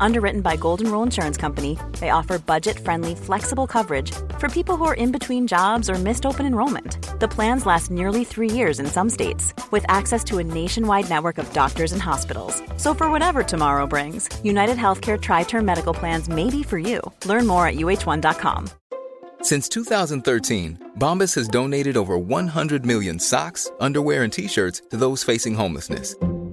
Underwritten by Golden Rule Insurance Company, they offer budget friendly, flexible coverage for people who are in between jobs or missed open enrollment. The plans last nearly three years in some states, with access to a nationwide network of doctors and hospitals. So, for whatever tomorrow brings, United Healthcare Tri Term Medical Plans may be for you. Learn more at uh1.com. Since 2013, Bombas has donated over 100 million socks, underwear, and t shirts to those facing homelessness.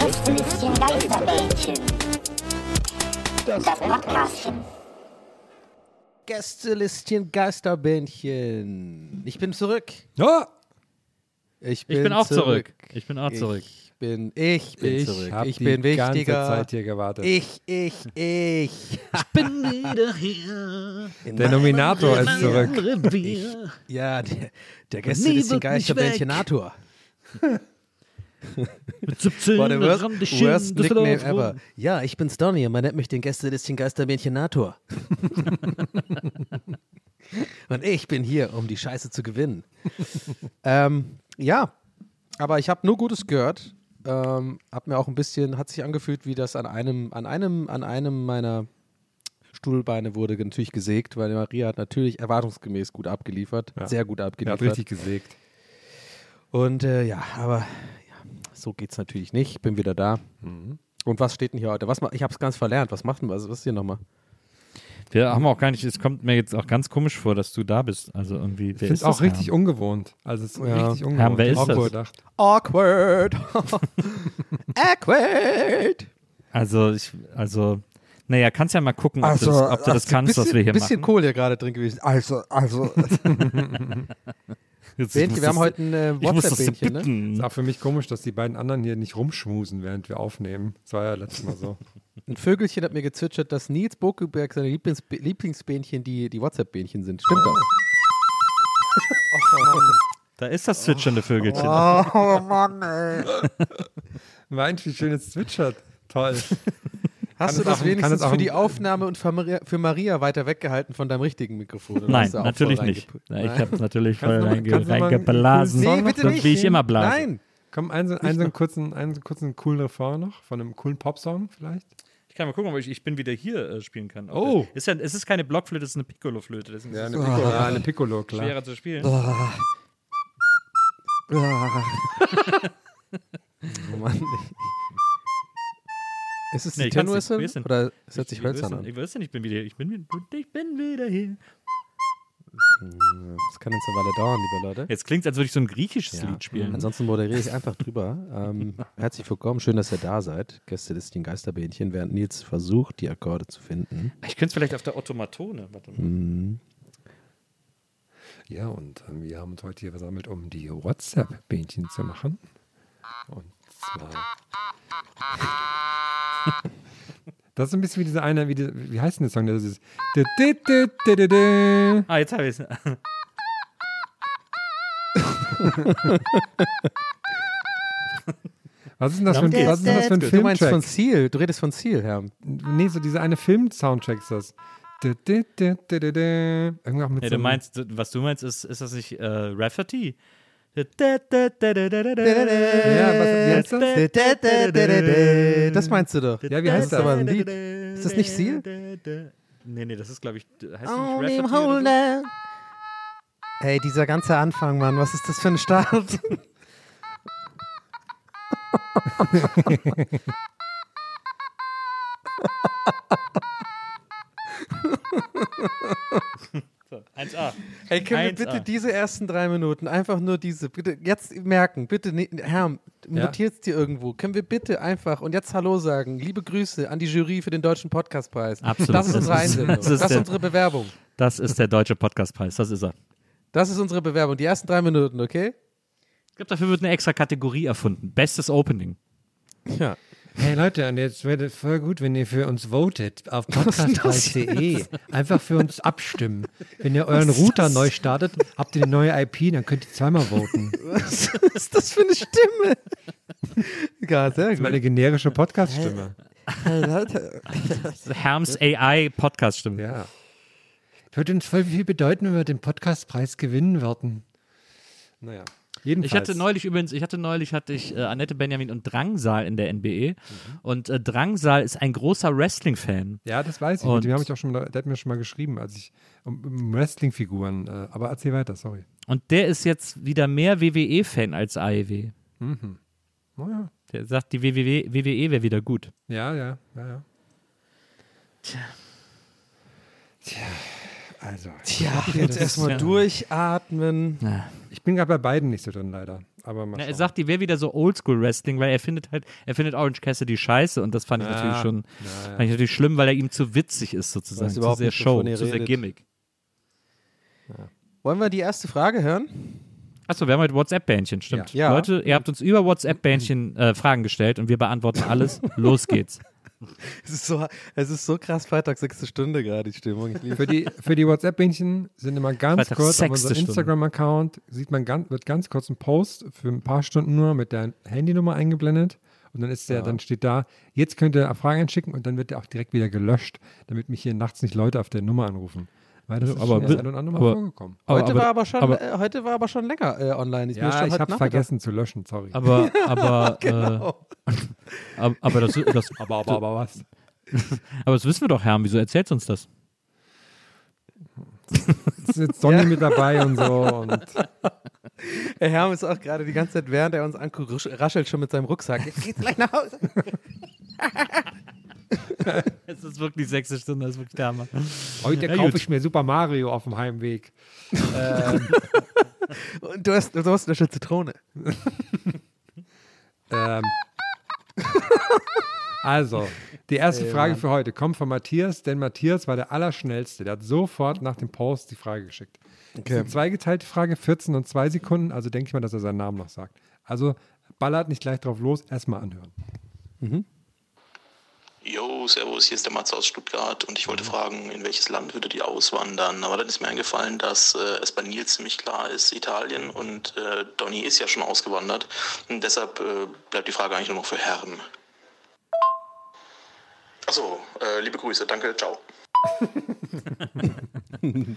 Gästelistchen Geisterbällchen. Das Podcastchen. Gästelistchen Geisterbändchen. Ich bin zurück. Oh, Ich Ich bin auch zurück. zurück. Ich bin auch zurück. Ich bin, ich bin ich zurück. habe Ich die bin ganze wichtiger. Zeit hier gewartet. Ich, ich, ich. bin wieder hier. In Der Nominator ist zurück. Revier. Ja, der, der Gästelistchen wird nicht Geisterbändchenator. Mit 17 War der worst, worst Nickname ever. Ja, ich bin's Donny und man nennt mich den Gästelistchen Geisterbändchenator. und ich bin hier, um die Scheiße zu gewinnen. ähm, ja, aber ich habe nur Gutes gehört. Ähm, hab mir auch ein bisschen, hat sich angefühlt, wie das an einem, an einem, an einem meiner Stuhlbeine wurde natürlich gesägt, weil Maria hat natürlich erwartungsgemäß gut abgeliefert, Ja. sehr gut Er abgeliefert. hat richtig gesägt. Und äh, ja, aber ja, so geht's natürlich nicht. Ich bin wieder da. Mhm. Und was steht denn hier heute? Was ich habe es ganz verlernt. Was macht denn was, was ist hier nochmal? Wir haben auch gar nicht, es kommt mir jetzt auch ganz komisch vor, dass du da bist. Also irgendwie, Ich finde ist es auch richtig Herr? ungewohnt. Also es ist Ja. richtig ungewohnt. Herr, wer ist Awkward das? gedacht. Awkward. Awkward. Also, ich, also, naja, kannst ja mal gucken, ob, du das, ob du das kannst, bisschen, was wir hier bisschen machen. Kohl hier gerade drin gewesen. Also, also. Jetzt, Bähnchen, wir haben heute ein äh, WhatsApp-Bähnchen, ne? Ist auch für mich komisch, dass die beiden anderen hier nicht rumschmusen, während wir aufnehmen. Das war ja letztes Mal so. Ein Vögelchen hat mir gezwitschert, dass Nils Bokeberg seine Lieblings Lieblingsbähnchen die, die WhatsApp-Bähnchen sind. Stimmt das? Da ist das zwitschernde Vögelchen. Oh Mann, ey. Meint, wie schön es zwitschert. Toll. Hast du es das auch- wenigstens es auch für die Aufnahme und für Maria, für Maria weiter weggehalten von deinem richtigen Mikrofon? oder Nein, natürlich nicht. Na, ich habe natürlich Kannst voll reinge, reingeblasen. Nee, bitte nicht. wie ich immer blase. Nein. Komm, einen, so- einen, so einen kurzen, einen so kurzen coolen Refrain noch von einem coolen Popsong vielleicht. Ich kann mal gucken, ob ich, ich bin wieder hier äh, spielen kann. Oh. Ist ja, es ist keine Blockflöte, es ist eine Piccolo-Flöte. Deswegen Ja, ist eine es Piccolo, ja, eine Piccolo klar. schwerer zu spielen. Oh Mann. Ist es Nee, die ist denn- oder hört sich Ich- ich hölzern weiß an? nicht- Ich weiß ja nicht, ich bin wieder hier. Ich bin, wieder- ich bin wieder hier. Das kann jetzt eine Weile dauern, liebe Leute. Jetzt klingt es, als würde ich so ein griechisches Ja. Lied spielen. Ansonsten moderiere ich einfach drüber. Ähm, herzlich willkommen, schön, dass ihr da seid. Gästelistchen Geisterbähnchen, während Nils versucht, die Akkorde zu finden. Ich könnte es vielleicht auf der Automatone. Warte mal. Mhm. Ja, und ähm, wir haben uns heute hier versammelt, um die WhatsApp-Bähnchen zu machen. Und. Das ist ein bisschen wie diese eine, wie, die, wie heißt denn der Song? Das ist. Ah, jetzt habe ich es. Was ist denn das für ein, was ist denn das für ein Du meinst von? Ziel, du redest von Ziel, Herr. Nee, so diese eine Film-Soundtrack ist das. Auch mit so du meinst, was du meinst, ist, ist das nicht äh, Rafferty? Das? Meinst du doch. Ja, wie heißt Das ist aber das? ein Lied. Ist das nicht Seal? Nee, nee, das ist, glaube ich, heißt On nicht holder. Hey, dieser ganze Anfang, Mann, was ist das für ein Start? so? Ein 1A. Hey, können wir 1A. bitte diese ersten drei Minuten, einfach nur diese, bitte jetzt merken, bitte, ne, Herr, Ja. notiert's dir irgendwo. Können wir bitte einfach und jetzt Hallo sagen. Liebe Grüße an die Jury für den Deutschen Podcastpreis. Absolut. Das ist unsere Einsendung. das Das ist ist, der- unsere Bewerbung. Das ist der deutsche Podcastpreis, das ist er. Das ist unsere Bewerbung. Die ersten drei Minuten, okay? Ich glaube, dafür wird eine extra Kategorie erfunden. Bestes Opening. Ja. Hey Leute, und jetzt wäre es voll gut, wenn ihr für uns votet auf podcastpreis.de. Einfach für uns abstimmen. Wenn ihr euren Router neu startet, habt ihr eine neue IP, dann könnt ihr zweimal voten. Was ist das für eine Stimme? Ja, sehr Das ist meine generische Podcast-Stimme. Herms AI Podcast-Stimme. Ja. Würde uns voll viel bedeuten, wenn wir den Podcastpreis gewinnen würden. Naja. Jedenfalls. Ich hatte neulich übrigens, ich hatte neulich hatte ich äh, Annette Benjamin und Drangsal in der NBE und äh, Drangsal ist ein großer Wrestling-Fan. ja, das weiß ich. Und- dem habe ich auch schon mal, der hat mir schon mal geschrieben, als ich um, um Wrestling-Figuren. Äh, aber erzähl weiter, sorry. Und der ist jetzt wieder mehr WWE-Fan als AEW. Naja. Der sagt, die WWE, WWE wäre wieder gut. Ja, ja, ja, ja. Tja. Also. Tja, jetzt erstmal ja- durchatmen. Ich bin gerade bei beiden nicht so drin, leider. Aber Na, er sagt, die wäre wieder so Oldschool-Wrestling, weil er findet halt, er findet Orange Cassidy scheiße und das fand ich Ja, natürlich schon, ja, ja. fand ich natürlich schlimm, weil er ihm zu witzig ist sozusagen, zu sehr Show, zu sehr. Gimmick. Wollen wir die erste Frage hören? Achso, wir haben heute WhatsApp-Bähnchen, stimmt. Ja. Ja. Leute, ihr habt uns über WhatsApp-Bähnchen äh, Fragen gestellt und wir beantworten alles. Los geht's. Es ist so, es ist so krass Freitag, sechste Stunde gerade, die Stimmung. Ich Für die, für die WhatsApp-Bähnchen sind immer ganz Freitag, kurz auf unserem. Instagram-Account, sieht man ganz, wird ganz kurz ein Post für ein paar Stunden nur mit der Handynummer eingeblendet. Und dann ist der, dann steht da, jetzt könnt ihr Fragen einschicken und dann wird der auch direkt wieder gelöscht, damit mich hier nachts nicht Leute auf der Nummer anrufen. Weil das ist aber und andere Mal aber- vorgekommen. Aber, heute, aber, war aber schon, aber- äh, heute war aber schon länger äh, online. Ist mir Ja, ich habe vergessen zu löschen, sorry. aber, aber, Genau. äh, aber, aber, das, das, aber, aber, aber was? aber das wissen wir doch, Herr. Wieso erzählst du uns das? Ist jetzt Sonny mit dabei und so. Und Herr Herm ist auch gerade die ganze Zeit, während er uns anguckt, rasch- raschelt schon mit seinem Rucksack. Jetzt geht's gleich nach Hause. Es ist wirklich sechste Stunde, das ist wirklich der Hammer. heute Ja, kaufe gut. ich mir Super Mario auf dem Heimweg. Und du hast, du hast eine schöne Zitrone. Ähm, also, die erste Frage für heute kommt von Matthias, denn Matthias war der Allerschnellste. Der hat sofort nach dem Post die Frage geschickt. Das ist eine zweigeteilte Frage, 14 und 2 Sekunden, also denke ich mal, dass er seinen Namen noch sagt. Also ballert nicht gleich drauf los, erstmal anhören. Jo, servus, hier ist der Matze aus Stuttgart und ich wollte fragen, in welches Land würdet ihr auswandern? Aber dann ist mir eingefallen, dass äh, es bei Nils ziemlich klar ist, Italien und äh, Donny ist ja schon ausgewandert und deshalb äh, bleibt die Frage eigentlich nur noch für Herren. Achso, äh, liebe Grüße, danke, ciao.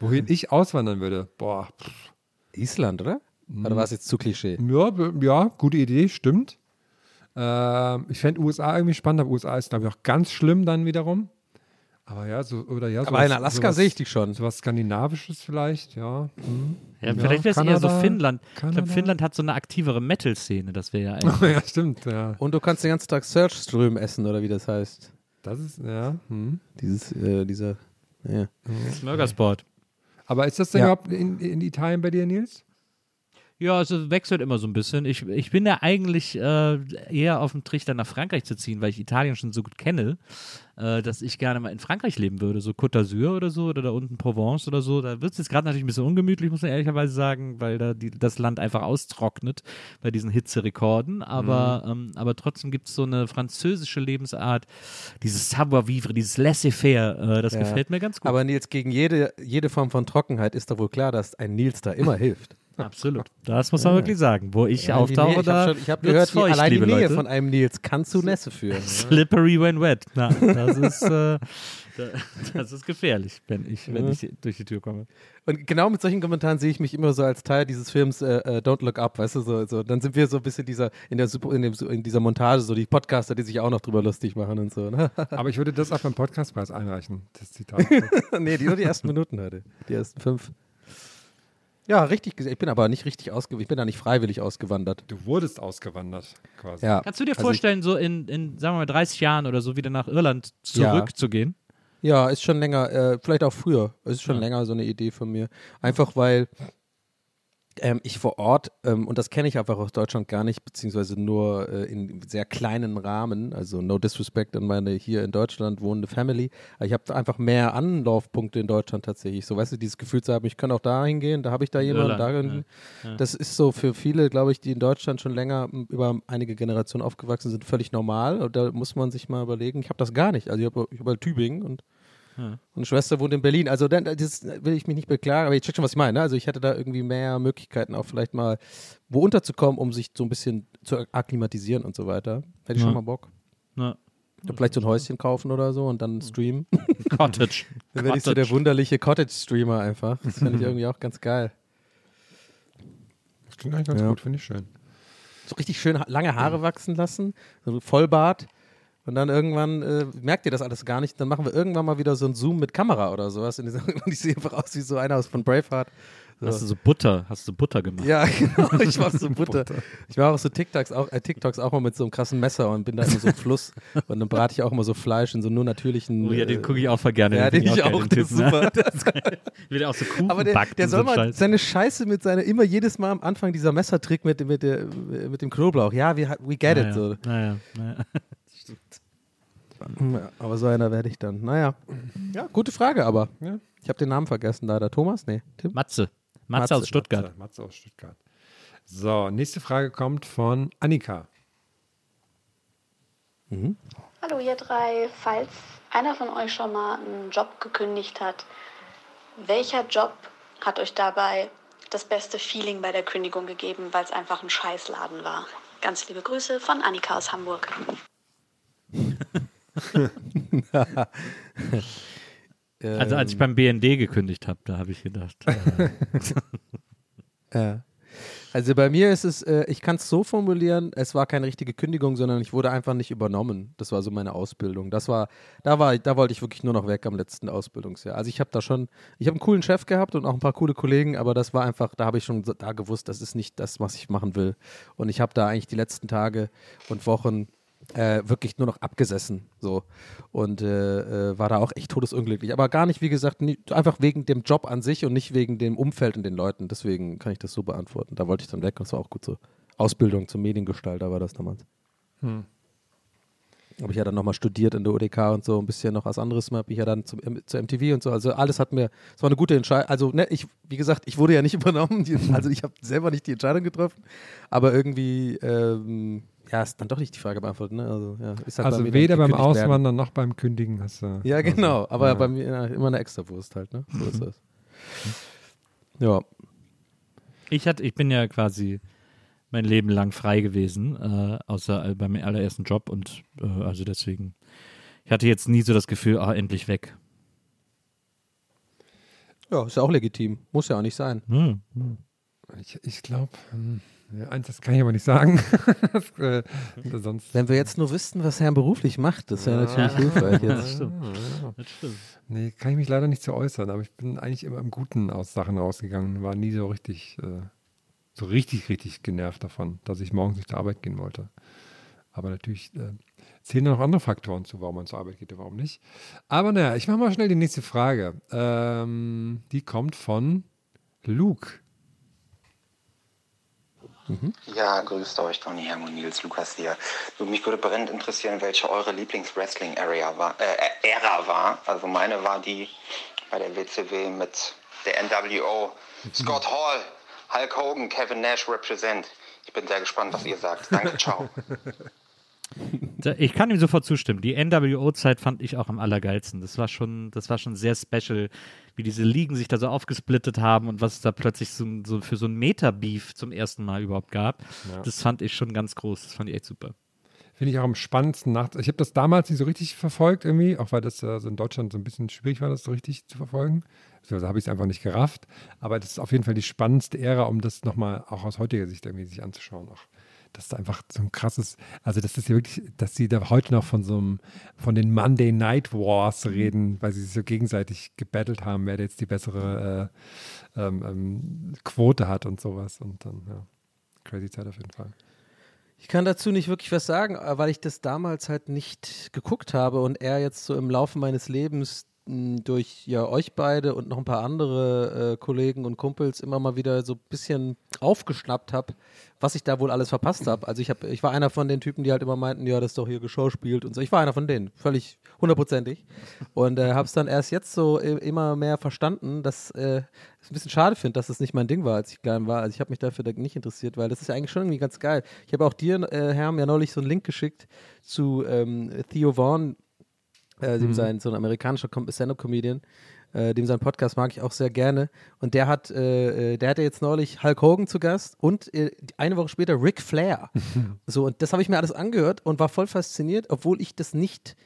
Wohin ich auswandern würde? Boah, pff, Island, oder? Oder war es jetzt zu Klischee? ja, ja gute Idee, stimmt. Ähm, ich fände USA irgendwie spannend, aber USA ist, glaube ich, auch ganz schlimm dann wiederum. Aber ja, so, oder ja, Aber in Alaska sehe ich dich schon. Sowas Skandinavisches vielleicht, ja. Hm. Ja, vielleicht wäre es eher so Kanada, Finnland. Ich Kanada. glaube, Finnland hat so eine aktivere Metal-Szene, das wäre ja eigentlich. ja, stimmt, ja. Und du kannst den ganzen Tag Searchström essen, oder wie das heißt. Das ist, ja. Hm. Dieses, äh, dieser, ja. Smörgersport. Aber ist das denn Ja. überhaupt in, in Italien bei dir, Nils? Ja, also wechselt immer so ein bisschen. Ich, ich bin ja eigentlich äh, eher auf dem Trichter nach Frankreich zu ziehen, weil ich Italien schon so gut kenne, äh, dass ich gerne mal in Frankreich leben würde. So Côte d'Azur oder so oder da unten Provence oder so. Da wird es jetzt gerade natürlich ein bisschen ungemütlich, muss man ehrlicherweise sagen, weil da die, das Land einfach austrocknet bei diesen Hitzerekorden. Aber, ähm, aber trotzdem gibt es so eine französische Lebensart, dieses Savoir-vivre, dieses Laissez-faire. Äh, das Ja. gefällt mir ganz gut. Aber Nils, gegen jede, jede Form von Trockenheit ist doch wohl klar, dass ein Nils da immer hilft. Absolut. Das muss man wirklich sagen. Wo ich Ja, auftauche, ich da habe schon- ich hab wird's gehört, die, feucht, allein die Nähe Leute. von einem Nils kann zu Nässe führen. Slippery when wet. Na, das ist, äh, da- das ist gefährlich, wenn ich, wenn ich durch die Tür komme. Und genau mit solchen Kommentaren sehe ich mich immer so als Teil dieses Films äh, äh, Don't Look Up, weißt du, so, so. Dann sind wir so ein bisschen dieser, in, der, Super- in, dem, in dieser Montage, so die Podcaster, die sich auch noch drüber lustig machen und so. Ne? Aber ich würde das auch beim Podcastpreis einreichen, das Zitat. nee, die, nur die ersten Minuten heute. Die ersten fünf. Ja, richtig gesehen. Ich bin aber nicht richtig ausgewandert. Ich bin da nicht freiwillig ausgewandert. Du wurdest ausgewandert, quasi. Ja. Kannst du dir Also vorstellen, so in, in, sagen wir mal, 30 Jahren oder so wieder nach Irland Ja. zurückzugehen? Ja, ist schon länger, äh, vielleicht auch früher. Es ist schon ja. länger so eine Idee von mir. Einfach weil ähm, ich vor Ort, ähm, und das kenne ich einfach aus Deutschland gar nicht, beziehungsweise nur äh, in sehr kleinen Rahmen, also no disrespect an meine hier in Deutschland wohnende Family. Ich habe einfach mehr Anlaufpunkte in Deutschland tatsächlich. So, weißt du, dieses Gefühl zu haben, ich kann auch da hingehen, da habe ich da jemanden, da ja, ja. Das ist so für viele, glaube ich, die in Deutschland schon länger über einige Generationen aufgewachsen sind, völlig normal. Und da muss man sich mal überlegen, ich habe das gar nicht. Also ich habe hab halt Tübingen und und eine Schwester wohnt in Berlin. Also dann, das will ich mich nicht beklagen, aber ich check schon, was ich meine. Ne? Also ich hätte da irgendwie mehr Möglichkeiten, auch vielleicht mal wo unterzukommen, um sich so ein bisschen zu akklimatisieren und so weiter. Hätte ich ja. schon mal Bock. Ja. Vielleicht so ein Häuschen kaufen oder so und dann streamen. Cottage. dann werde ich so der wunderliche Cottage-Streamer einfach. Das finde ich irgendwie auch ganz geil. Das klingt eigentlich ganz ja. gut, finde ich schön. So richtig schön lange Haare wachsen lassen, so Vollbart und dann irgendwann äh, merkt ihr das alles gar nicht. Dann machen wir irgendwann mal wieder so ein Zoom mit Kamera oder sowas. Und ich sehe einfach aus wie so einer aus von Braveheart. So. Hast du so Butter, hast du Butter gemacht? Ja, genau, ich mach so Butter. ich mache auch so TikToks auch, äh, TikToks auch mal mit so einem krassen Messer und bin da immer so im Fluss und dann brate ich auch immer so Fleisch in so nur natürlichen. Oh ja, den gucke ich auch voll gerne. Ja, den, den ich auch, auch ist ne? super. Wie der auch so Kuchen Aber der, der soll mal Scheiß. seine Scheiße mit seiner, immer jedes Mal am Anfang dieser Messertrick mit, mit, der, mit dem Knoblauch. Ja, we, we get naja, it. So. Naja, naja. Stimmt. Ja, aber so einer werde ich dann. Naja. Ja, gute Frage, aber. Ja. Ich habe den Namen vergessen leider. Thomas? Nee. Tim? Matze. Matze, Matze aus Stuttgart. Matze, Matze aus Stuttgart. So, nächste Frage kommt von Annika. Mhm. Hallo ihr drei. Falls einer von euch schon mal einen Job gekündigt hat, welcher Job hat euch dabei das beste Feeling bei der Kündigung gegeben, weil es einfach ein Scheißladen war? Ganz liebe Grüße von Annika aus Hamburg. also als ich beim BND gekündigt habe, da habe ich gedacht. Äh. ja. Also bei mir ist es, äh, ich kann es so formulieren, es war keine richtige Kündigung, sondern ich wurde einfach nicht übernommen. Das war so meine Ausbildung. Das war, da war, da wollte ich wirklich nur noch weg am letzten Ausbildungsjahr. Also ich habe da schon, ich habe einen coolen Chef gehabt und auch ein paar coole Kollegen, aber das war einfach, da habe ich schon da gewusst, das ist nicht das, was ich machen will. Und ich habe da eigentlich die letzten Tage und Wochen äh, wirklich nur noch abgesessen so und äh, äh, war da auch echt todesunglücklich. Aber gar nicht, wie gesagt, nie, einfach wegen dem Job an sich und nicht wegen dem Umfeld und den Leuten. Deswegen kann ich das so beantworten. Da wollte ich dann weg und es war auch gut so. Ausbildung zum Mediengestalter war das damals. Hm. Habe ich ja dann nochmal studiert in der UDK und so, ein bisschen noch was anderes habe ich ja dann zum, zur MTV und so. Also alles hat mir, es war eine gute Entscheidung. Also, ne, ich, wie gesagt, ich wurde ja nicht übernommen, also ich habe selber nicht die Entscheidung getroffen, aber irgendwie, ähm, ja, ist dann doch nicht die Frage beantwortet. Ne? Also, ja, halt also weder beim Auswandern werden. noch beim Kündigen hast du. Ja, genau. Also, aber ja. bei mir ja, immer eine Extrawurst halt. Ne? So ist das. Ja. Ich, hatte, ich bin ja quasi mein Leben lang frei gewesen, äh, außer äh, beim allerersten Job und äh, also deswegen. Ich hatte jetzt nie so das Gefühl, ah, endlich weg. Ja, ist ja auch legitim. Muss ja auch nicht sein. Hm, hm. Ich, ich glaube. Hm. Ja, eins, das kann ich aber nicht sagen. das, äh, sonst Wenn wir jetzt nur wüssten, was Herr beruflich macht, das wäre natürlich ja. hilfreich jetzt. Das stimmt. das stimmt. Nee, kann ich mich leider nicht zu äußern, aber ich bin eigentlich immer im Guten aus Sachen rausgegangen, war nie so richtig, äh, so richtig, richtig genervt davon, dass ich morgens nicht zur Arbeit gehen wollte. Aber natürlich äh, zählen noch andere Faktoren zu, warum man zur Arbeit geht und warum nicht. Aber naja, ich mache mal schnell die nächste Frage. Ähm, die kommt von Luke. Mhm. Ja, grüßt euch, Tony und Nils Lukas hier. mich würde brennend interessieren, welche eure Lieblings-Wrestling-Ära war, äh, war. Also meine war die bei der WCW mit der NWO. Scott Hall, Hulk Hogan, Kevin Nash represent. Ich bin sehr gespannt, was ihr sagt. Danke, ciao. Ich kann ihm sofort zustimmen. Die NWO-Zeit fand ich auch am allergeilsten. Das war schon, das war schon sehr special, wie diese Ligen sich da so aufgesplittet haben und was es da plötzlich so, so für so ein Meta-Beef zum ersten Mal überhaupt gab. Ja. Das fand ich schon ganz groß. Das fand ich echt super. Finde ich auch am spannendsten. Nach ich habe das damals nicht so richtig verfolgt irgendwie, auch weil das also in Deutschland so ein bisschen schwierig war, das so richtig zu verfolgen. Also habe ich es einfach nicht gerafft. Aber das ist auf jeden Fall die spannendste Ära, um das nochmal auch aus heutiger Sicht irgendwie sich anzuschauen. Auch das ist einfach so ein krasses, also das ist ja wirklich, dass sie da heute noch von so einem, von den Monday Night Wars reden, weil sie sich so gegenseitig gebettelt haben, wer jetzt die bessere äh, ähm, ähm, Quote hat und sowas. Und dann, ja, crazy Zeit auf jeden Fall. Ich kann dazu nicht wirklich was sagen, weil ich das damals halt nicht geguckt habe und er jetzt so im Laufe meines Lebens durch ja euch beide und noch ein paar andere äh, Kollegen und Kumpels immer mal wieder so ein bisschen aufgeschnappt habe, was ich da wohl alles verpasst habe. Also ich habe, ich war einer von den Typen, die halt immer meinten, ja, das ist doch hier geschauspielt und so. Ich war einer von denen, völlig hundertprozentig. Und äh, habe es dann erst jetzt so äh, immer mehr verstanden, dass äh, ich ein bisschen schade finde, dass das nicht mein Ding war, als ich klein war. Also ich habe mich dafür nicht interessiert, weil das ist ja eigentlich schon irgendwie ganz geil. Ich habe auch dir, äh, Herm, ja neulich so einen Link geschickt zu ähm, Theo Vaughn, äh, dem Mhm. sein, so ein amerikanischer Com- Stand-Up-Comedian, äh, dem sein Podcast mag ich auch sehr gerne. Und der hat, äh, äh, der hatte jetzt neulich Hulk Hogan zu Gast und äh, eine Woche später Ric Flair. so, und das habe ich mir alles angehört und war voll fasziniert, obwohl ich das nicht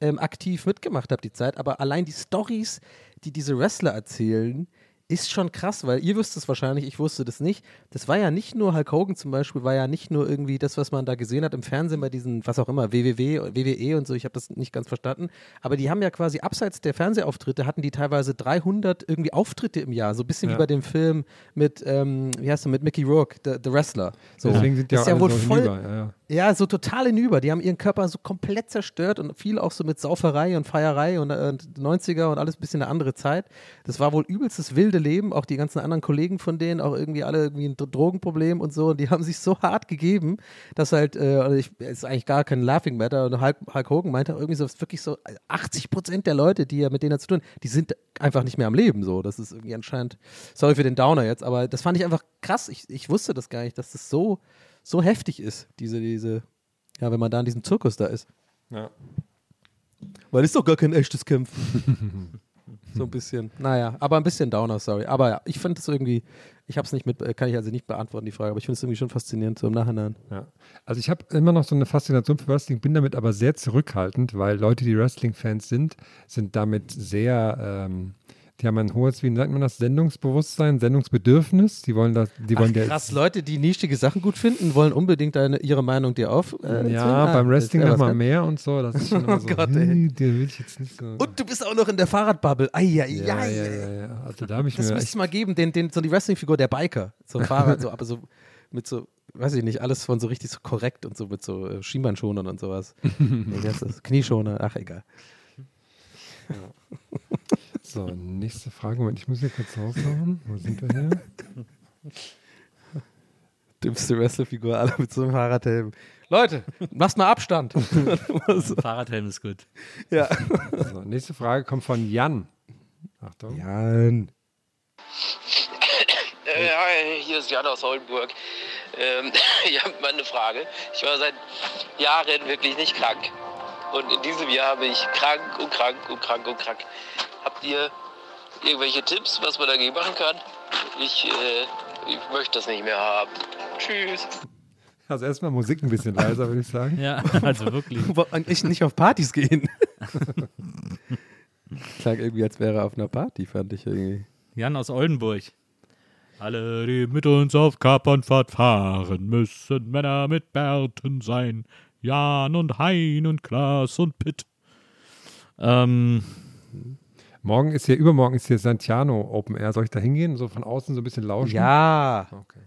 ähm, aktiv mitgemacht habe, die Zeit. Aber allein die Stories, die diese Wrestler erzählen, ist schon krass, weil ihr wisst es wahrscheinlich, ich wusste das nicht. Das war ja nicht nur, Hulk Hogan zum Beispiel, war ja nicht nur irgendwie das, was man da gesehen hat im Fernsehen bei diesen, was auch immer, WWW, WWE und so, ich habe das nicht ganz verstanden. Aber die haben ja quasi abseits der Fernsehauftritte, hatten die teilweise 300 irgendwie Auftritte im Jahr, so ein bisschen Ja. wie bei dem Film mit, ähm, wie heißt du, mit Mickey Rourke, The, The Wrestler. So. Deswegen sind die Das auch ist ja wohl voll, hinüber. Ja, ja. Ja, so total hinüber. Die haben ihren Körper so komplett zerstört und viel auch so mit Sauferei und Feierei und, äh, und 90er und alles ein bisschen eine andere Zeit. Das war wohl übelstes wilde Leben. Auch die ganzen anderen Kollegen von denen, auch irgendwie alle irgendwie ein Dro- Drogenproblem und so. Und die haben sich so hart gegeben, dass halt, äh, also ich, ist eigentlich gar kein Laughing Matter. Und Hulk, Hulk Hogan meinte auch irgendwie so, wirklich so 80 Prozent der Leute, die er mit denen zu tun, die sind einfach nicht mehr am Leben. So, das ist irgendwie anscheinend, sorry für den Downer jetzt, aber das fand ich einfach krass. Ich, ich wusste das gar nicht, dass das so, so heftig ist, diese, diese, ja, wenn man da in diesem Zirkus da ist. Ja. Weil ist doch gar kein echtes Kämpfen. so ein bisschen. Naja, aber ein bisschen Downer, sorry. Aber ja, ich finde es irgendwie, ich habe es nicht mit, äh, kann ich also nicht beantworten, die Frage, aber ich finde es irgendwie schon faszinierend, so im Nachhinein. Ja. Also ich habe immer noch so eine Faszination für Wrestling, bin damit aber sehr zurückhaltend, weil Leute, die Wrestling-Fans sind, sind damit sehr, ähm, die haben ein hohes, wie nennt man das, Sendungsbewusstsein, Sendungsbedürfnis. Die wollen das, die wollen Ach, krass, Leute, die nischige Sachen gut finden, wollen unbedingt deine, ihre Meinung dir auf. Äh, ja, Ah, beim das Wrestling wär noch was mal ganz- mehr und so. Das ist schon immer Oh so, Gott, ey. hm, den will ich jetzt nicht so. Und du bist auch noch in der Fahrradbubble. Ai, ai, ja, ai, ja, ja, ja. Also da habe ich Das mir müsste es mal geben, den, den, so die Wrestling-Figur, der Biker. So ein Fahrrad, so, aber so mit so, weiß ich nicht, alles von so richtig so korrekt und so mit so äh, Schienbeinschonern und sowas. nee, das? Knieschoner, ach egal. So, nächste Frage. Moment, ich muss hier kurz raushauen. Wo sind wir hier? Dümmste Wrestling-Figur, alle mit so einem Fahrradhelm. Leute, lasst mal Abstand. so, Fahrradhelm ist gut. ja. So, nächste Frage kommt von Jan. Achtung. Jan. Äh, hi, hier ist Jan aus Oldenburg. Ähm, ich habe mal eine Frage. Ich war seit Jahren wirklich nicht krank. Und in diesem Jahr habe ich krank und krank und krank und krank. Habt ihr irgendwelche Tipps, was man dagegen machen kann? Ich, äh, ich möchte das nicht mehr haben. Tschüss. Also erstmal Musik ein bisschen leiser, würde ich sagen. Ja, also wirklich. Ich nicht auf Partys gehen. Klang irgendwie, als wäre er auf einer Party, fand ich irgendwie. Jan aus Oldenburg. Alle, die mit uns auf Kapernfahrt fahren, müssen Männer mit Bärten sein. Jan und Hein und Klaas und Pitt. Ähm, Morgen ist hier, übermorgen ist hier Santiano Open Air. Soll ich da hingehen? So von außen so ein bisschen lauschen? Ja. Okay.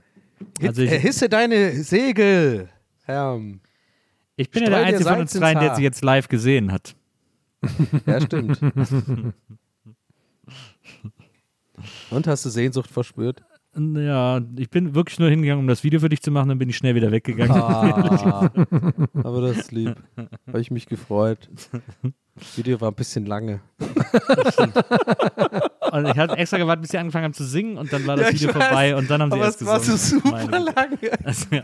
Also ich- Hit- hisse deine Segel. Ähm, ich bin ja der Einzige von uns dreien, der sie jetzt live gesehen hat. ja, stimmt. Und hast du Sehnsucht verspürt? Ja, ich bin wirklich nur hingegangen, um das Video für dich zu machen, dann bin ich schnell wieder weggegangen. Ah, aber das ist lieb. Habe ich mich gefreut. Das Video war ein bisschen lange. Und ich hatte extra gewartet, bis sie angefangen haben zu singen und dann war das Ja, Video weiß, vorbei und dann haben sie aber erst es war so gesungen. super Meine lange. Also, ja.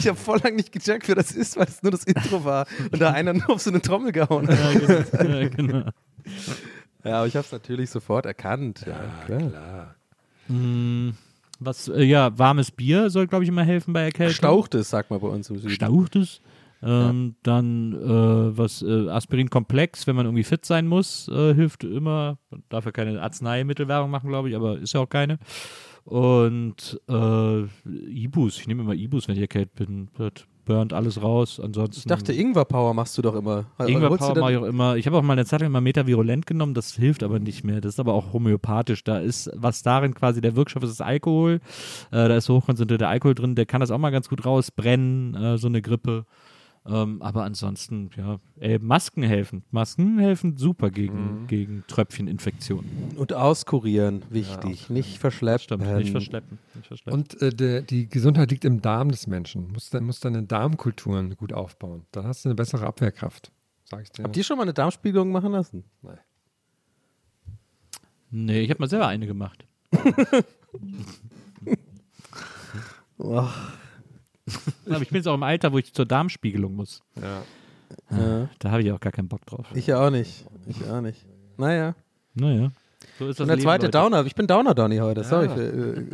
Ich habe voll lang nicht gecheckt, wer das ist, weil es nur das Intro war und da einer nur auf so eine Trommel gehauen hat. Ja, genau. Ja, genau. Ja, aber ich habe es natürlich sofort erkannt. Ja, klar. Klar. Mm, Was, äh, ja, warmes Bier soll, glaube ich, immer helfen bei Erkältung. Stauchtes, sagt man bei uns im Süden. Stauchtes. Ähm, Dann äh, was äh, Aspirin-Komplex, wenn man irgendwie fit sein muss, äh, hilft immer. Dafür keine Arzneimittelwerbung machen, glaube ich, aber ist ja auch keine. Und äh, Ibus, ich nehme immer Ibus, wenn ich erkältet bin. Das burnt alles raus. Ansonsten. Ich dachte, Ingwer-Power machst du doch immer. Du Ingwer-Power mache ich auch immer. Ich habe auch mal eine Zeit lang mal Metavirulent genommen, das hilft aber nicht mehr. Das ist aber auch homöopathisch. Da ist, was darin quasi der Wirkstoff ist, ist Alkohol. Äh, da ist hochkonzentrierter Alkohol drin, der kann das auch mal ganz gut rausbrennen, äh, so eine Grippe. Ähm, aber ansonsten, ja, ey, Masken helfen. Masken helfen super gegen, Mhm. gegen Tröpfcheninfektionen. Und auskurieren, wichtig. nicht verschleppen. Stimmt, nicht verschleppen. Nicht verschleppen. Und äh, der, die Gesundheit liegt im Darm des Menschen. Muss, dann- muss deine Darmkulturen gut aufbauen. Dann hast du eine bessere Abwehrkraft. Sag ich dir. Habt ihr schon mal eine Darmspiegelung machen lassen? Nein. nee, ich habe mal selber eine gemacht. Oh. Aber ich bin jetzt auch im Alter, wo ich zur Darmspiegelung muss. Ja. Ja. Da habe ich auch gar keinen Bock drauf. Ich auch nicht. Ich auch nicht. Naja. Naja. So ist das Und der Leben, zweite Leute. Downer. Ich bin Downer Donny heute. Sorry. Ja. Für, äh,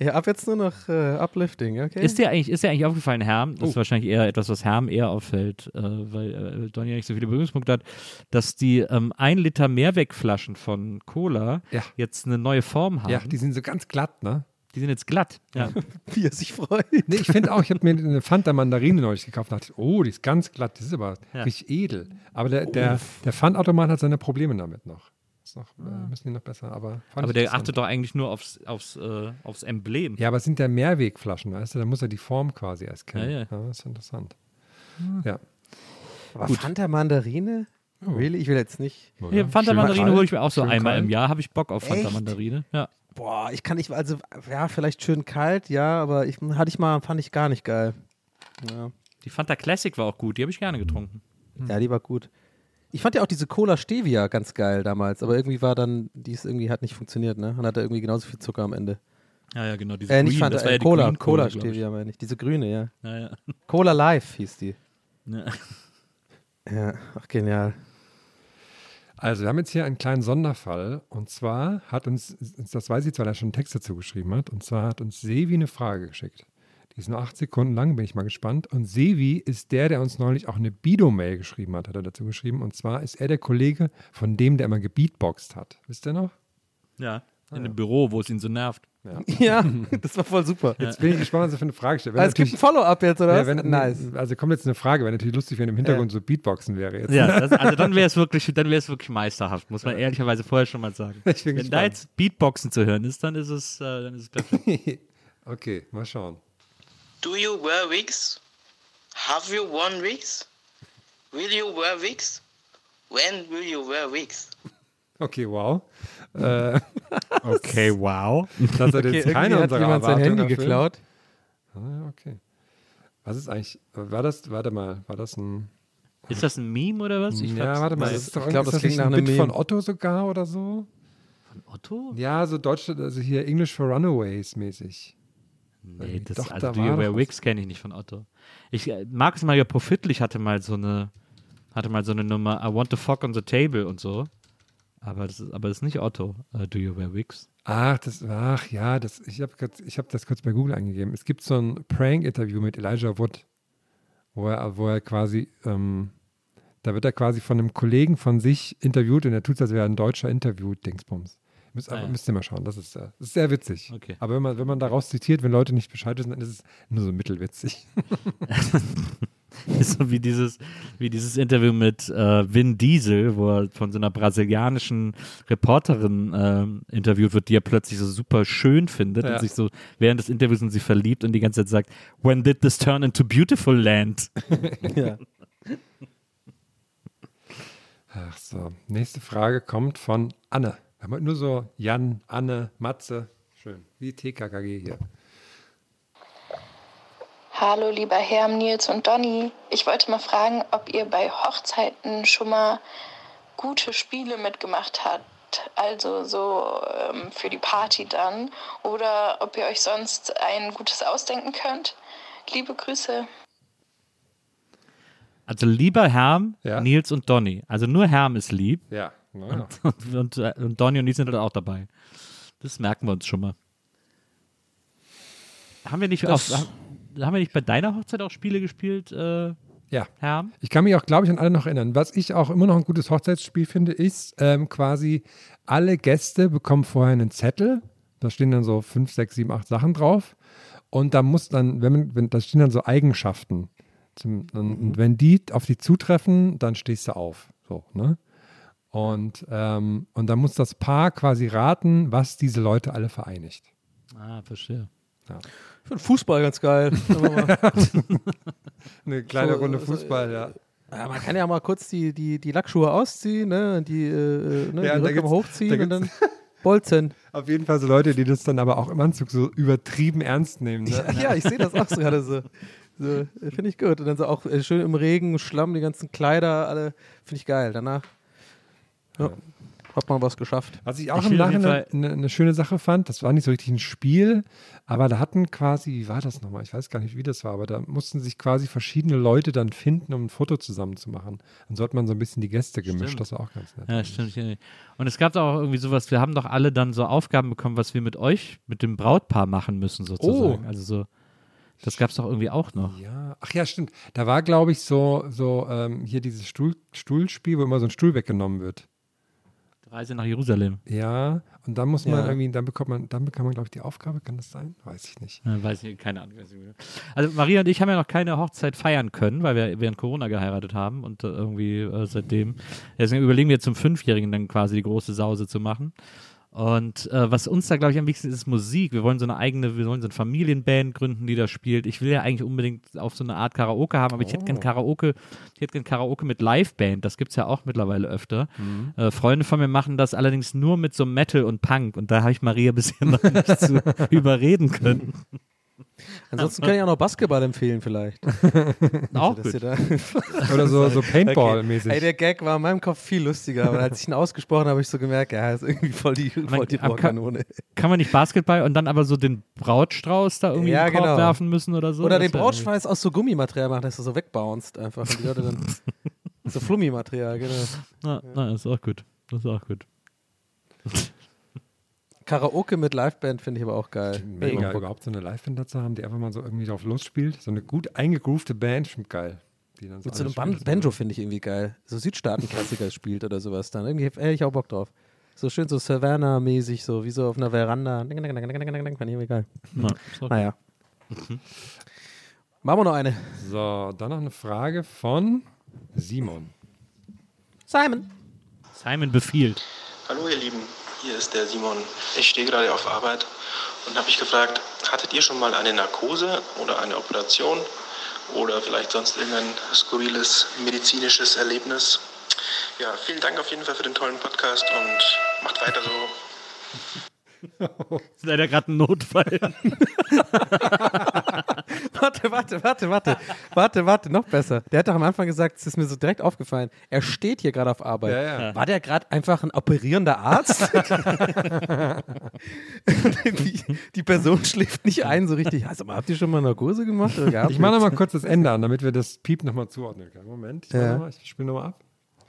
ja, ab jetzt nur noch äh, Uplifting, okay? Ist dir eigentlich, ist dir eigentlich aufgefallen, Herm, das ist Oh. wahrscheinlich eher etwas, was Herm eher auffällt, äh, weil äh, Donny ja nicht so viele Berührungspunkte hat, dass die ähm, 1 Liter Mehrwegflaschen von Cola Ja. jetzt eine neue Form haben. ja, die sind so ganz glatt, ne? Die sind jetzt glatt. Ja. Wie er sich freut. Nee, ich finde auch, ich habe mir eine Fanta Mandarine neulich gekauft und dachte, oh, die ist ganz glatt, die ist aber Ja. richtig edel. Aber der, der, der Pfandautomat hat seine Probleme damit noch. Ist noch äh, müssen die noch besser, aber Aber der achtet doch eigentlich nur aufs, aufs, äh, aufs Emblem. Ja, aber es sind ja Mehrwegflaschen, weißt du? Da muss er die Form quasi erst kennen. Ja, ja. das ist interessant. Ja. Aber Fanta Mandarine? Really? Ich will jetzt nicht. Ja, Fanta Mandarine hole ich mir auch so schön einmal kalt. im Jahr, habe ich Bock auf Fanta? Mandarine. Ja. Boah, ich kann nicht, also, ja, vielleicht schön kalt, ja, aber ich hatte ich mal, fand ich gar nicht geil. Ja, Die Fanta Classic war auch gut, die habe ich gerne getrunken. ja die war gut. Ich fand ja auch diese Cola Stevia ganz geil damals, aber irgendwie war dann, die ist irgendwie hat nicht funktioniert, ne? Und hatte irgendwie genauso viel Zucker am Ende. Ja, ja, genau. Diese Äh, nicht Green, Fanta, das war äh, ja die Cola, Green Cola ich. Stevia meine ich. Diese grüne, ja. Ja, ja. Cola Life hieß die. Ja. Ja, ach genial. Also, wir haben jetzt hier einen kleinen Sonderfall. Und zwar hat uns, das weiß ich zwar, weil er schon einen Text dazu geschrieben hat, und zwar hat uns Sevi eine Frage geschickt. Die ist nur acht Sekunden lang, bin ich mal gespannt. Und Sevi ist der, der uns neulich auch eine Bido-Mail geschrieben hat, hat er dazu geschrieben. Und zwar ist er der Kollege von dem, der immer gebeatboxt hat. Wisst ihr noch? ja, in dem Büro, wo es ihn so nervt. Ja, das war voll super. Jetzt bin ich gespannt, was er für eine Frage stellt. Wenn Also, es gibt ein Follow-up jetzt, oder Ja, was? wenn, nice. Also kommt jetzt eine Frage, wäre natürlich lustig, wenn im Hintergrund so Beatboxen wäre jetzt. Ja, das, also dann wäre es wirklich, dann wäre es wirklich meisterhaft, muss man ehrlicherweise vorher schon mal sagen. Ich bin Wenn da gespannt. jetzt Beatboxen zu hören ist, dann ist es, äh, dann ist es perfekt. okay, mal schauen. Do you wear wigs? Have you worn wigs? Will you wear wigs? When will you wear wigs? Okay, wow. Äh, Okay, wow. das hat Okay, jetzt keine hat unserer jemand sein Handy erfüllt. geklaut. Ah, okay. Was ist eigentlich, war das, warte mal, war das ein, Ist das ein Meme oder was? Ich ja, warte mal, ist- doch ich glaub, ist das das klingt ein nach einem Bit von Meme. Otto sogar oder so? Otto? Ja, so Deutsch, also hier English for Runaways mäßig. Nee, das, Doch, also da Do You Wear. Wigs kenne ich nicht von Otto. Ich, äh, Markus Mario Profitlich hatte mal so eine, hatte mal so eine Nummer I want to fuck on the table und so. Aber das ist, aber das ist nicht Otto, äh, Do You Wear Wigs. Ach, das, ach ja, das, ich habe ich hab das kurz bei Google eingegeben. Es gibt so ein Prank-Interview mit Elijah Wood, wo er, wo er quasi, ähm, da wird er quasi von einem Kollegen von sich interviewt und er tut, als wäre er ein deutscher Interview-Dingsbums. Müsst, Ah, aber, ja. müsst ihr mal schauen, das ist, äh, das ist sehr witzig. Okay. Aber wenn man, wenn man daraus zitiert, wenn Leute nicht Bescheid wissen, dann ist es nur so mittelwitzig. So wie dieses, wie dieses Interview mit äh, Vin Diesel, wo er von so einer brasilianischen Reporterin ähm, interviewt wird, die er plötzlich so super schön findet Ja. und sich so während des Interviews in sie verliebt und die ganze Zeit sagt, When did this turn into beautiful land? Ja. Ach so, nächste Frage kommt von Anne. Wir haben nur so Jan, Anne, Matze. Schön, wie TKKG hier. Hallo, lieber Herm, Nils und Donny. Ich wollte mal fragen, ob ihr bei Hochzeiten schon mal gute Spiele mitgemacht habt. Also so ähm, für die Party dann. Oder ob ihr euch sonst ein gutes ausdenken könnt. Liebe Grüße. Also lieber Herm, Ja. Nils und Donny. Also nur Herm ist lieb Ja, naja. und, und, äh, und Donny und Nils sind halt auch dabei. Das merken wir uns schon mal. Haben wir nicht, auf, Das- haben, haben wir nicht bei deiner Hochzeit auch Spiele gespielt, äh, Ja. Herm? Ich kann mich auch, glaube ich, an alle noch erinnern. Was ich auch immer noch ein gutes Hochzeitsspiel finde, ist ähm, quasi, alle Gäste bekommen vorher einen Zettel. Da stehen dann so fünf, sechs, sieben, acht Sachen drauf. Und da muss dann, wenn man, wenn, da stehen dann so Eigenschaften. Zum, und, und wenn die auf die zutreffen, dann stehst du auf. So, ne? Und, ähm, und dann muss das Paar quasi raten, was diese Leute alle vereinigt. Ah, verstehe. Ja. Ich finde Fußball ganz geil. Eine kleine So, Runde so, Fußball, ja. Ja, man kann ja mal kurz die, die, die Lackschuhe ausziehen, ne? Und die, äh, ne? Ja, die Rücken hochziehen da und dann Bolzen. Auf jeden Fall so Leute, die das dann aber auch im Anzug so übertrieben ernst nehmen. Ne? Ja, ich sehe das auch so gerade so. so finde ich gut. Und dann so auch äh, schön im Regen, Schlamm, die ganzen Kleider, alle. Finde ich geil. Danach ja, hat man was geschafft. Was ich auch Ich im Nachhinein eine, eine schöne Sache fand, das war nicht so richtig ein Spiel, aber da hatten quasi, wie war das nochmal? Ich weiß gar nicht, wie das war, aber da mussten sich quasi verschiedene Leute dann finden, um ein Foto zusammen zu machen. Dann so hat man so ein bisschen die Gäste gemischt, Stimmt. das war auch ganz nett. Ja, stimmt. Und es gab da auch irgendwie sowas, wir haben doch alle dann so Aufgaben bekommen, was wir mit euch, mit dem Brautpaar machen müssen, sozusagen. Oh. Also so, das gab es doch irgendwie auch noch. Ja, ach ja, stimmt. Da war, glaube ich, so, so ähm, hier dieses Stuhl, Stuhlspiel, wo immer so ein Stuhl weggenommen wird. Reise nach Jerusalem. Ja, und dann muss man Ja. irgendwie, dann bekommt man, dann bekam man, glaube ich, die Aufgabe, kann das sein? Weiß ich nicht. Ja, weiß ich, keine Ahnung. Also Maria und ich haben ja noch keine Hochzeit feiern können, weil wir während Corona geheiratet haben und äh, irgendwie äh, seitdem, deswegen überlegen wir zum Fünfjährigen dann quasi die große Sause zu machen. Und äh, was uns da, glaube ich, am wichtigsten ist, ist Musik. Wir wollen so eine eigene, wir wollen so eine Familienband gründen, die da spielt. Ich will ja eigentlich unbedingt auf so eine Art Karaoke haben, aber ich hätte gern Karaoke, ich hätte gern Karaoke mit Liveband. Das gibt es ja auch mittlerweile öfter. Äh, Freunde von mir machen das allerdings nur mit so Metal und Punk und da habe ich Maria bisher noch nicht zu überreden können. Ansonsten kann ich auch noch Basketball empfehlen, vielleicht. Auch da- Oder so, so Paintball-mäßig. Ey, der Gag war in meinem Kopf viel lustiger, aber als ich ihn ausgesprochen habe, habe ich so gemerkt, ja, ist irgendwie voll die, voll die aber kann- man nicht Basketball und dann aber so den Brautstrauß da irgendwie Ja, in den Korb genau. werfen müssen oder so? Oder den Brautschweiß aus so Gummimaterial machen, dass er so wegbounced einfach. Und die Leute dann so Flummimaterial, genau. Na, na, ist auch gut. Das ist auch gut. Karaoke mit Liveband finde ich aber auch geil. Mega, überhaupt so eine Live-Band dazu haben, die einfach mal so irgendwie drauf losspielt. So eine gut eingegroovte Band, stimmt geil. Die dann Mit so einem Ban spielt. Banjo finde ich irgendwie geil. So Südstaaten-Klassiker spielt oder sowas dann. Irgendwie hätte ich auch Bock drauf. So schön so Savannah-mäßig, so wie so auf einer Veranda. Fand ich irgendwie geil. Na, auch Naja. Machen wir noch eine. So, dann noch eine Frage von Simon. Simon. Simon befiehlt. Hallo ihr Lieben, hier ist der Simon. Ich stehe gerade auf Arbeit und habe mich gefragt, hattet ihr schon mal eine Narkose oder eine Operation oder vielleicht sonst irgendein skurriles medizinisches Erlebnis? Ja, vielen Dank auf jeden Fall für den tollen Podcast und macht weiter so. Ist leider gerade ein Notfall. Warte, warte, warte, warte. Warte, warte, noch besser. Der hat doch am Anfang gesagt, es ist mir so direkt aufgefallen. Er steht hier gerade auf Arbeit. Ja, ja. War der gerade einfach ein operierender Arzt? die, die Person schläft nicht ein so richtig. Also, habt ihr schon mal Narkose gemacht? Ich mache nochmal kurz das Ende an, damit wir das Piep nochmal zuordnen können. Moment, ich, mach Ja. noch mal, ich spiele nochmal ab.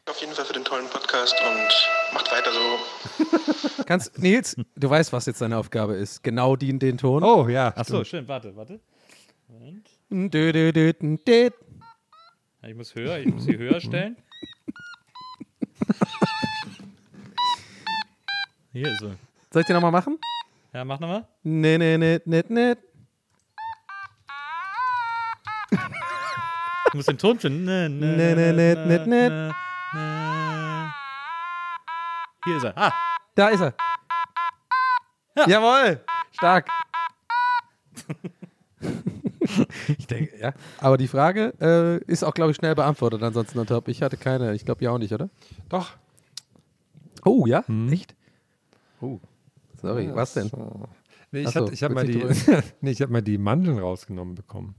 Auf jeden Fall für den tollen Podcast und macht weiter so. Kannst, Nils, du weißt, was jetzt deine Aufgabe ist. Genau die, den Ton. Oh ja. Achso, schön, warte, warte. Moment. Dö, dö, dö, dö, dö. Ja, Ich muss höher, ich muss sie höher stellen. Hier ist er. Soll ich den nochmal machen? Ja, mach nochmal. Nee, nee, nee, nee, nee. Ich muss den Ton finden. Nee, nee, Nee, nee, nee, nee, nee. nee. Hier ist er. Ah, Da ist er. Jawohl. Stark. ich denke, ja. Aber die Frage äh, ist auch, glaube ich, schnell beantwortet. Ansonsten, top. ich hatte keine. Ich glaube, ja auch nicht, oder? Doch. Oh, ja? Echt? Oh. Sorry, was denn? So. Nee, ich so, hatte- ich habe mal, die- nee, ich hab mal die Mandeln rausgenommen bekommen.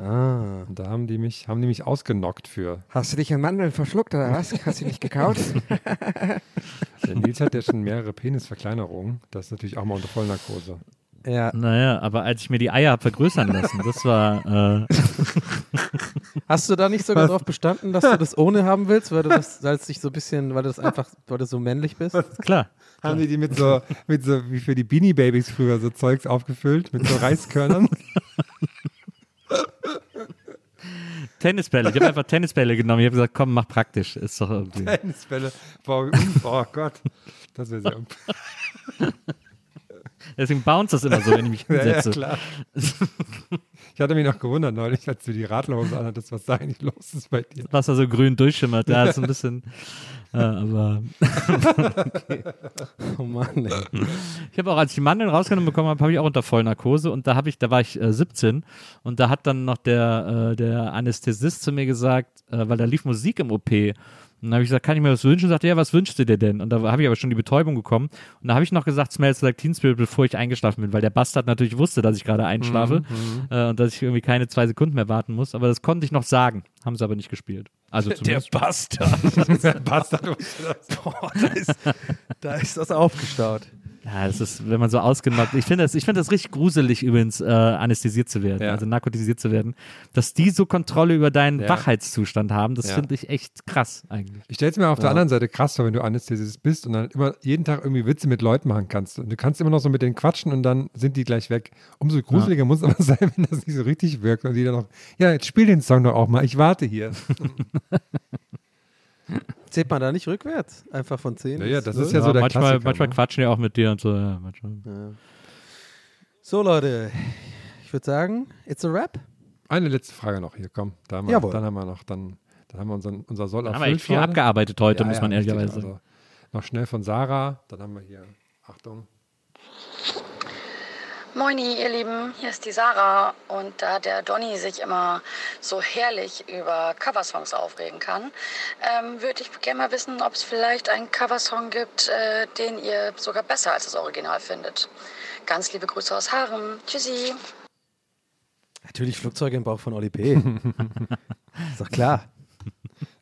Ah. Und da haben die mich, haben die mich ausgenockt für. Hast du dich an Mandeln verschluckt oder was? Hast du nicht gekaut? Der Nils hat ja schon mehrere Penisverkleinerungen. Das ist natürlich auch mal unter Vollnarkose. Ja. naja, aber als ich mir die Eier habe vergrößern lassen, das war. Äh, Hast du da nicht sogar darauf bestanden, dass du das ohne haben willst, weil du das, weil es dich so ein bisschen, weil du das einfach, weil du so männlich bist? klar. Haben die die mit so, mit so, wie für die Beanie Babies früher, so Zeugs aufgefüllt, mit so Reiskörnern? Tennisbälle. Ich habe einfach Tennisbälle genommen. Ich habe gesagt, komm, mach praktisch. Ist doch irgendwie. Tennisbälle. Boah, oh Gott. Das wäre sehr Deswegen bounce das immer so, wenn ich mich ja, ja, hinsetze. klar. Ich hatte mich noch gewundert neulich, als du die Radlerhose anhattest, was da eigentlich los ist bei dir. Was da so grün durchschimmert. Da ist ein bisschen. Äh, aber. okay. Oh Mann, ey. Ich habe auch, als ich die Mandeln rausgenommen bekommen habe, habe ich auch unter Vollnarkose und da habe ich, da war ich äh, 17 und da hat dann noch der, äh, der Anästhesist zu mir gesagt, äh, weil da lief Musik im OP. Und dann habe ich gesagt, kann ich mir was wünschen? Und sagte, ja, was wünschst du dir denn? Und da habe ich aber schon die Betäubung bekommen. Und da habe ich noch gesagt, Smells Like Teen Spirit, bevor ich eingeschlafen bin, weil der Bastard natürlich wusste, dass ich gerade einschlafe Mhm, äh, und dass ich irgendwie keine zwei Sekunden mehr warten muss. Aber das konnte ich noch sagen. Haben sie aber nicht gespielt. Also Der. Bastard. Der Bastard. Boah, da ist, da ist das aufgestaut. Ja, das ist, wenn man so ausgenockt. Ich finde das, ich finde das richtig gruselig, übrigens, äh, anästhesiert zu werden, Ja. also narkotisiert zu werden. Dass die so Kontrolle über deinen Ja. Wachheitszustand haben, das Ja. finde ich echt krass eigentlich. Ich stelle es mir auf der anderen Seite krass vor, wenn du Anästhesist bist und dann immer jeden Tag irgendwie Witze mit Leuten machen kannst. Und du kannst immer noch so mit denen quatschen und dann sind die gleich weg. Umso gruseliger muss es aber sein, wenn das nicht so richtig wirkt und die dann noch, ja, jetzt spiel den Song doch auch mal, ich warte hier. Zählt man da nicht rückwärts? Einfach von 10? Ja, ja, das ist ja zwölf? so der manchmal, Klassiker, manchmal ne? quatschen die auch mit dir und so. Ja, manchmal. Ja. So, Leute. Ich würde sagen, it's a wrap. Eine letzte Frage noch hier, komm. Da haben wir, Jawohl. dann haben wir noch, dann, dann haben wir unseren, unser Soll Dann haben wir erfüllt echt viel abgearbeitet heute, Ja, muss ja, man ehrlicherweise sagen. Also, noch schnell von Sarah, dann haben wir hier, Achtung. Moini, ihr Lieben, hier ist die Sarah. Und da der Donny sich immer so herrlich über Coversongs aufregen kann, ähm, würde ich gerne mal wissen, ob es vielleicht einen Coversong gibt, äh, den ihr sogar besser als das Original findet. Ganz liebe Grüße aus Harem. Tschüssi. Natürlich Flugzeuge im Bauch von Oli P. ist doch klar.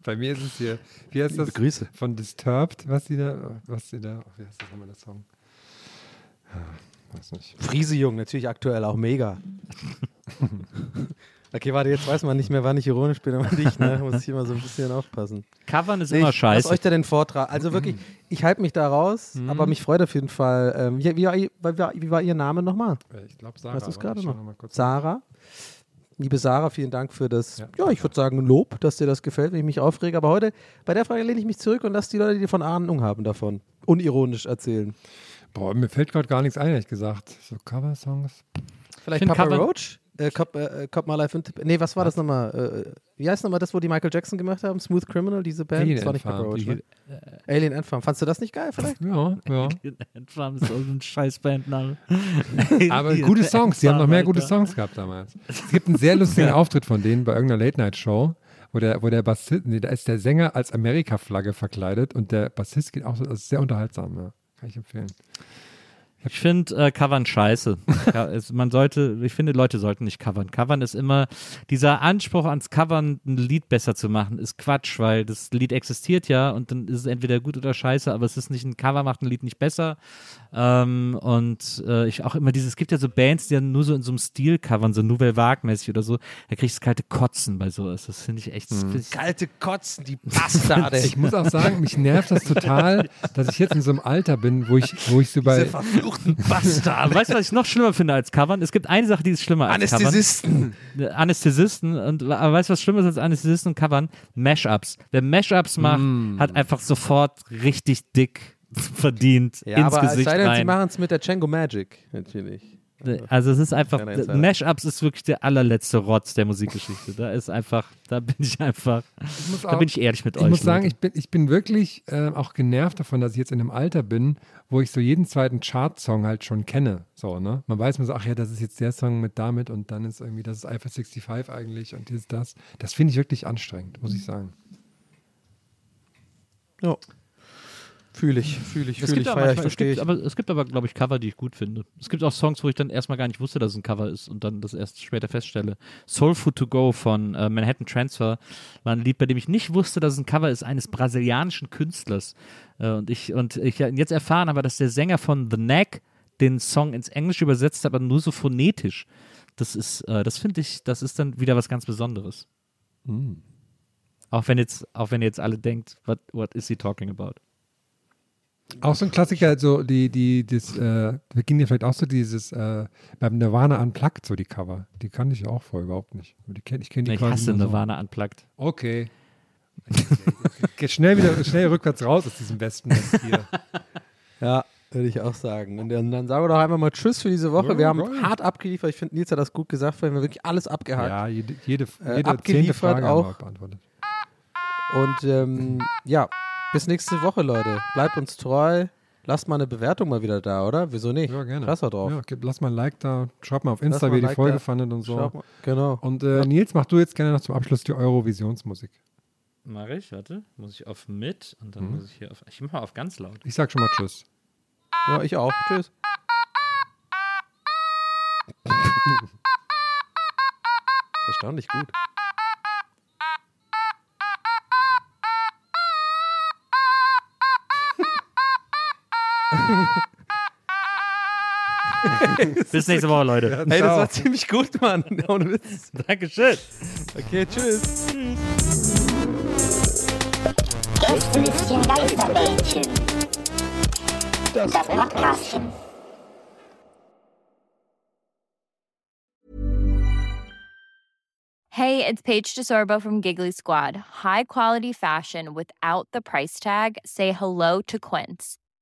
Bei mir ist es hier, wie heißt das? Grüße. Von Disturbed, was sie da, was sie da, wie heißt das nochmal der Song? Ja, weiß nicht. Friese Jung, natürlich aktuell auch mega. okay, warte, jetzt weiß man nicht mehr, wann ich ironisch bin, aber nicht, ne? Muss ich immer so ein bisschen aufpassen. Covern ist Nee, immer ich, scheiße. Lass euch da den Vortrag. Also wirklich, ich halte mich da raus, Mhm. aber mich freut auf jeden Fall. Ähm, wie, wie, war ihr- wie, war- wie war Ihr Name nochmal? Äh, Ich glaube Sarah. Was ist gerade noch? noch Sarah. Liebe Sarah, vielen Dank für das, Ja. ja, ich würde sagen, Lob, dass dir das gefällt, wenn ich mich aufrege. Aber heute, bei der Frage lehne ich mich zurück und lasse die Leute, die von Ahnung haben davon, unironisch erzählen. Boah, mir fällt gerade gar nichts ein, ehrlich gesagt. So Cover-Songs. Vielleicht find Papa Cover- Roach? Äh, Cop, äh, Cop My Life in Tip Nee, was war das nochmal? Äh, wie heißt nochmal das, wo die Michael Jackson gemacht haben? Smooth Criminal, diese Band? Alien das war nicht Ant Papa Farm, Roach, die- ne? Alien Ant Farm. Fandst du das nicht geil vielleicht? Ja, ja. Endfarm ist so ein scheiß Bandname. Aber gute Songs, die haben noch mehr gute. Songs gehabt damals. Es gibt einen sehr lustigen Auftritt von denen bei irgendeiner Late-Night-Show, wo der, wo der Bassist, nee, da ist der Sänger als Amerika-Flagge verkleidet und der Bassist geht auch so, das ist sehr unterhaltsam, ja. Kann ich empfehlen. Ich finde äh, Covern scheiße. Man sollte, ich finde, Leute sollten nicht covern. Covern ist immer, dieser Anspruch ans Covern, ein Lied besser zu machen, ist Quatsch, weil das Lied existiert ja und dann ist es entweder gut oder scheiße, aber es ist nicht ein Cover, macht ein Lied nicht besser. Ähm, und äh, ich auch immer dieses, es gibt ja so Bands, die dann nur so in so einem Stil covern, so Nouvelle Vague-mäßig oder so, da kriegst du kalte Kotzen bei sowas. Das finde ich echt. ich- Kalte Kotzen, die Bastarde. Ich muss auch sagen, mich nervt das total, dass ich jetzt in so einem Alter bin, wo ich, wo ich so bei. Verfluchten Bastarde. Aber weißt du, was ich noch schlimmer finde als Covern? Es gibt eine Sache, die ist schlimmer als Anästhesisten. Covern. Anästhesisten. Und aber weißt du, was schlimmer ist als Anästhesisten und Covern? Mashups. Wer Mashups macht, hat einfach sofort richtig dick verdient Ja, ins aber es Gesicht sei denn, sie rein. machen es mit der Django Magic, natürlich. Also es ist einfach. Mashups ist wirklich der allerletzte Rotz der Musikgeschichte. Da ist einfach, da bin ich einfach, muss da auch- bin ich ehrlich mit Ich euch. muss sagen, Leute. ich bin, ich bin wirklich äh, auch genervt davon, dass ich jetzt in einem Alter bin, wo ich so jeden zweiten Chart-Song halt schon kenne. So, ne? Man weiß mir so, ach ja, das ist jetzt der Song mit damit und dann ist irgendwie, das ist Alpha 65 eigentlich und das, das. Das finde ich wirklich anstrengend, muss ich sagen. Ja. Fühle ich, fühle ich, fühle ich, feier ich, verstehe gibt, ich. aber, es gibt aber, glaube ich, Cover, die ich gut finde. Es gibt auch Songs, wo ich dann erstmal gar nicht wusste, dass es ein Cover ist und dann das erst später feststelle. Soul Food to Go von äh, Manhattan Transfer war ein Lied, bei dem ich nicht wusste, dass es ein Cover ist eines brasilianischen Künstlers. Äh, und ich, und ich jetzt erfahren habe, dass der Sänger von The Knack den Song ins Englische übersetzt hat, aber nur so phonetisch. Das ist, äh, das finde ich, das ist dann wieder was ganz Besonderes. Auch wenn jetzt, auch wenn ihr jetzt alle denkt, what, what is he talking about? Auch so ein Klassiker, so die, die, das, äh, wir gehen ja vielleicht auch so dieses, äh, beim Nirvana Unplugged, so die Cover. Die kannte ich auch vorher überhaupt nicht. Die kenn, ich kenne die Ich quasi hasse nur so. Nirvana Unplugged. Okay. Geht schnell wieder, schnell rückwärts raus aus diesem Wespennest hier. Ja. Würde ich auch sagen. Und dann, dann sagen wir doch einfach mal Tschüss für diese Woche. Wir haben hart abgeliefert. Ich finde, Nils hat das gut gesagt. Wir haben wirklich alles abgehakt. Ja, jede, jede, Äh, jede zehnte abgeliefert Frage haben wir auch. beantwortet. Und ähm, ja, bis nächste Woche, Leute. Bleibt uns treu. Lasst mal eine Bewertung mal wieder da, oder? Wieso nicht? Ja, gerne. Lass mal drauf. Ja, gib, lass mal ein Like da, schreibt mal auf Insta, mal wie ihr ein die Like Folge da. fandet und so. Mal- genau. Und äh, Nils, mach du jetzt gerne noch zum Abschluss die Eurovisionsmusik. Mach ich, warte. Muss ich auf mit und dann Mhm. muss ich hier auf. Ich mach mal auf ganz laut. Ich sag schon mal Tschüss. Ja, ich auch. Tschüss. Erstaunlich gut. Bis nächste Woche, Leute. Hey, das war ziemlich gut, Mann. Ohne Witz. Dankeschön. Okay, tschüss. Gästelistchen Geisterbällchen. Das Podcastchen. Hey, it's Paige DeSorbo from Giggly Squad. High quality fashion without the price tag. Say hello to Quince.